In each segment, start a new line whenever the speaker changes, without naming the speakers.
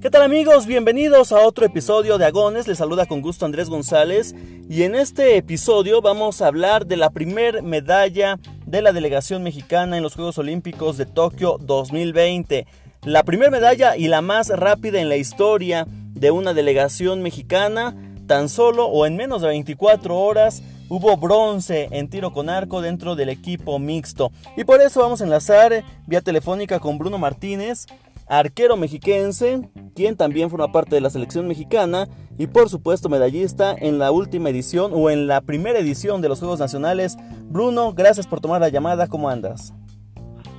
¿Qué tal amigos? Bienvenidos a otro episodio de Agones. Les saluda con gusto Andrés González y en este episodio vamos a hablar de la primer medalla de la delegación mexicana en los Juegos Olímpicos de Tokio 2020. La primera medalla y la más rápida en la historia de una delegación mexicana, tan solo o en menos de 24 horas hubo bronce en tiro con arco dentro del equipo mixto. Y por eso vamos a enlazar vía telefónica con Bruno Martínez, arquero mexiquense, quien también forma parte de la selección mexicana y por supuesto medallista en la última edición o en la primera edición de los Juegos Nacionales. Bruno, gracias por tomar la llamada, ¿cómo andas?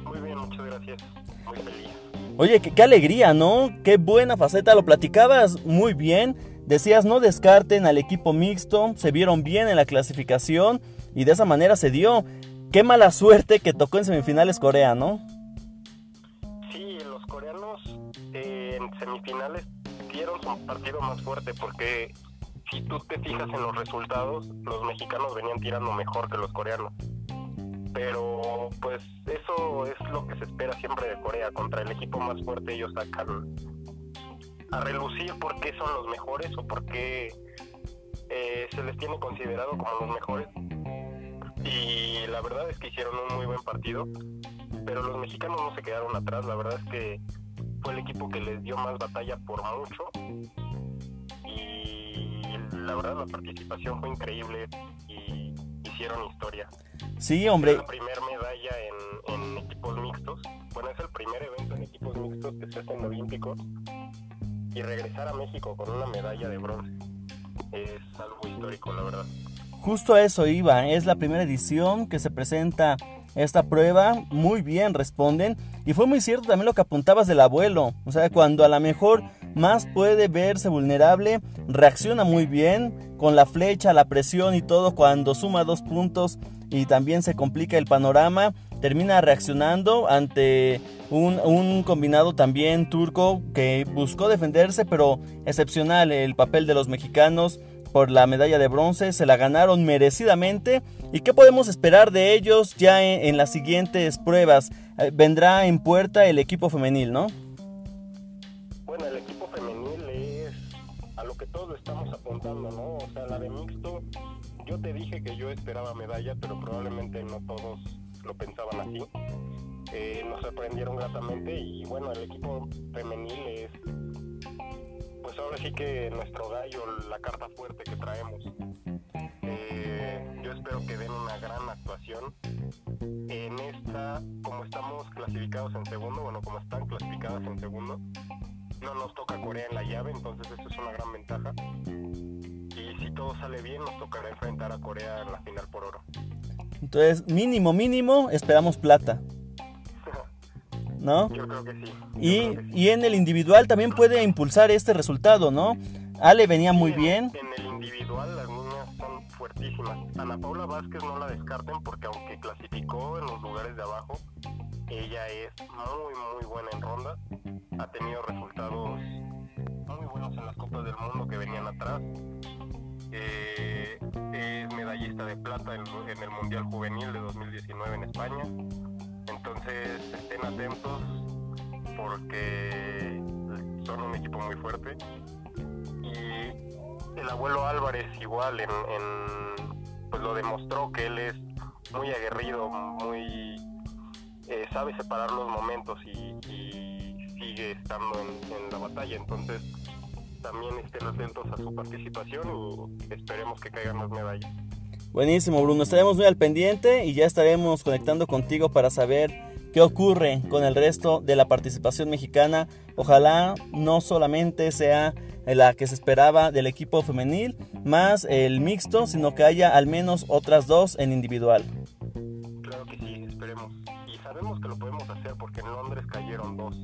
Muy bien, muchas gracias. Muy feliz.
Oye, qué, qué alegría, ¿no? Qué buena faceta, lo platicabas muy bien. Decías no descarten al equipo mixto, se vieron bien en la clasificación y de esa manera se dio. Qué mala suerte que tocó en semifinales Corea, ¿no?
semifinales dieron su partido más fuerte porque si tú te fijas en los resultados, los mexicanos venían tirando mejor que los coreanos. Pero pues eso es lo que se espera siempre de Corea. Contra el equipo más fuerte ellos sacan a relucir por qué son los mejores o por qué eh, se les tiene considerado como los mejores. Y la verdad es que hicieron un muy buen partido, pero los mexicanos no se quedaron atrás. La verdad es que fue el equipo que les dio más batalla por mucho y la verdad la participación fue increíble y hicieron historia.
Sí, hombre.
La primera medalla en, en, equipos mixtos. Bueno, es el primer evento en equipos mixtos que se hace en Olímpicos y regresar a México con una medalla de bronce es algo histórico, la verdad.
Justo eso iba, es la primera edición que se presenta esta prueba, muy bien responden. Y fue muy cierto también lo que apuntabas del abuelo. O sea, cuando a lo mejor más puede verse vulnerable, reacciona muy bien con la flecha, la presión y todo. Cuando suma dos puntos y también se complica el panorama, termina reaccionando ante un, combinado también turco que buscó defenderse, pero excepcional el papel de los mexicanos por la medalla de bronce, se la ganaron merecidamente. ¿Y qué podemos esperar de ellos ya en, las siguientes pruebas? Eh, vendrá en puerta el equipo femenil, ¿no?
Bueno, el equipo femenil es a lo que todos estamos apuntando, ¿no? O sea, la de mixto, yo te dije que yo esperaba medalla, pero probablemente no todos lo pensaban así. Eh, nos sorprendieron gratamente y bueno, el equipo femenil es pues ahora sí que nuestro gallo, la carta fuerte que traemos. Eh, yo espero que den una gran actuación. En esta, como estamos clasificados en segundo, bueno, como están clasificadas en segundo, no nos toca Corea en la llave, entonces esto es una gran ventaja. Y si todo sale bien, nos tocará enfrentar a Corea en la final por oro.
Entonces, mínimo, mínimo, esperamos plata. ¿no?
Yo creo que sí.
Y, y en el individual también puede impulsar este resultado, ¿no? Ale venía muy bien.
En el individual las niñas son fuertísimas. Ana Paula Vázquez no la descarten porque aunque clasificó en los lugares de abajo, ella es muy muy buena en ronda. Ha tenido resultados muy buenos en las Copas del Mundo que venían atrás. Eh, es medallista de plata en, en el Mundial Juvenil de 2019 en España entonces estén atentos porque son un equipo muy fuerte. Y el abuelo Álvarez igual en, pues lo demostró que él es muy aguerrido, muy eh, sabe separar los momentos y, sigue estando en, la batalla. Entonces también estén atentos a su participación y esperemos que caigan más medallas.
Buenísimo, Bruno. Estaremos muy al pendiente y ya estaremos conectando contigo para saber qué ocurre con el resto de la participación mexicana. Ojalá no solamente sea la que se esperaba del equipo femenil, más el mixto, sino que haya al menos otras dos en individual.
Claro que sí, esperemos. Y sabemos que lo podemos hacer porque en Londres cayeron dos.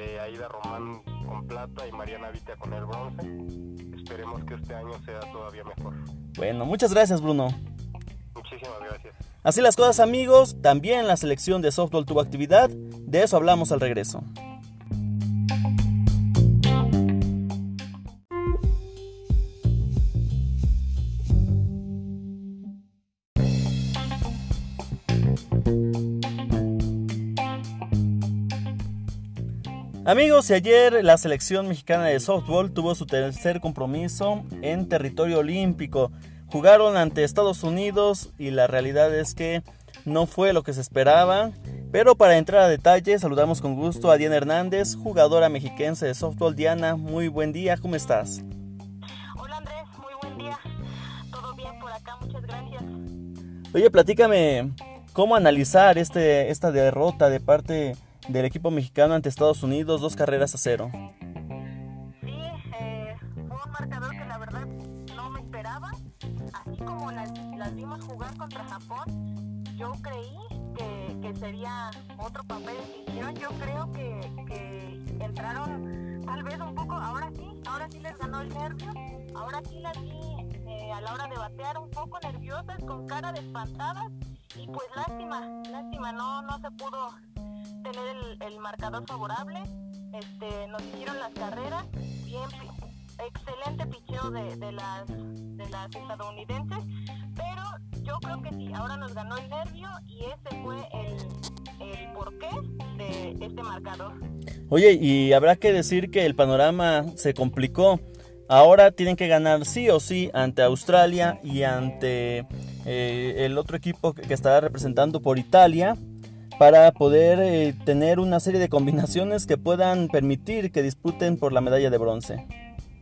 De Aida Román con plata y Mariana Vita con el bronce esperemos que este año sea todavía mejor.
Bueno, muchas gracias Bruno.
Muchísimas gracias.
Así las cosas amigos, también la selección de softball tuvo actividad, de eso hablamos al regreso. Amigos, y ayer la selección mexicana de softball tuvo su tercer compromiso en territorio olímpico. Jugaron ante Estados Unidos y la realidad es que no fue lo que se esperaba. Pero para entrar a detalles, saludamos con gusto a Diana Hernández, jugadora mexiquense de softball. Diana, muy buen día, ¿cómo estás?
Hola Andrés, muy buen día. Todo bien por acá, muchas gracias.
Oye, platícame, ¿cómo analizar este, esta derrota de parte del equipo mexicano ante Estados Unidos, dos carreras a cero.
Sí, eh, fue un marcador que la verdad no me esperaba. Así como las, vimos jugar contra Japón, yo creí que, que sería otro papel. Yo creo que, que entraron tal vez un poco, ahora sí, ahora sí les ganó el nervio. Ahora sí las vi eh, a la hora de batear un poco nerviosas, con cara de espantadas. Y pues lástima, lástima, no, no se pudo tener el, marcador favorable. Este, nos hicieron las carreras, excelente picheo de, de, las, de las estadounidenses, pero yo creo que sí, ahora nos ganó el nervio y ese fue el, el porqué de este marcador.
Oye, y habrá que decir que el panorama se complicó. Ahora tienen que ganar sí o sí ante Australia y ante eh, el otro equipo que estará representando por Italia para poder eh, tener una serie de combinaciones que puedan permitir que disputen por la medalla de bronce.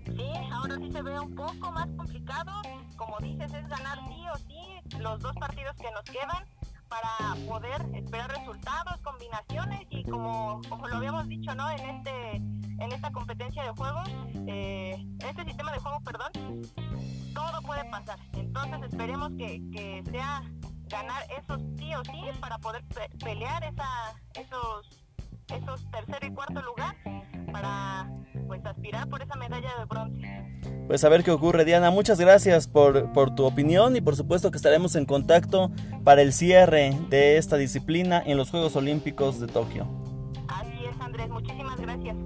Sí, ahora sí se ve un poco más complicado. Como dices, es ganar sí o sí los dos partidos que nos quedan para poder esperar resultados, combinaciones y como, como lo habíamos dicho ¿no? en, este, en esta competencia de juego, eh, este sistema de juego, perdón, todo puede pasar. Entonces esperemos que, que sea ganar esos sí o sí para poder pelear esa, esos, esos tercer y cuarto lugar para pues aspirar por esa medalla de bronce.
Pues a ver qué ocurre, Diana. Muchas gracias por, por tu opinión y por supuesto que estaremos en contacto para el cierre de esta disciplina en los Juegos Olímpicos de Tokio.
Así es, Andrés. Muchísimas gracias.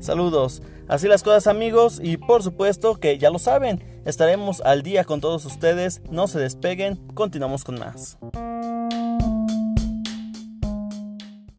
Saludos. Así las cosas amigos y por supuesto que ya lo saben, estaremos al día con todos ustedes. No se despeguen, continuamos con más.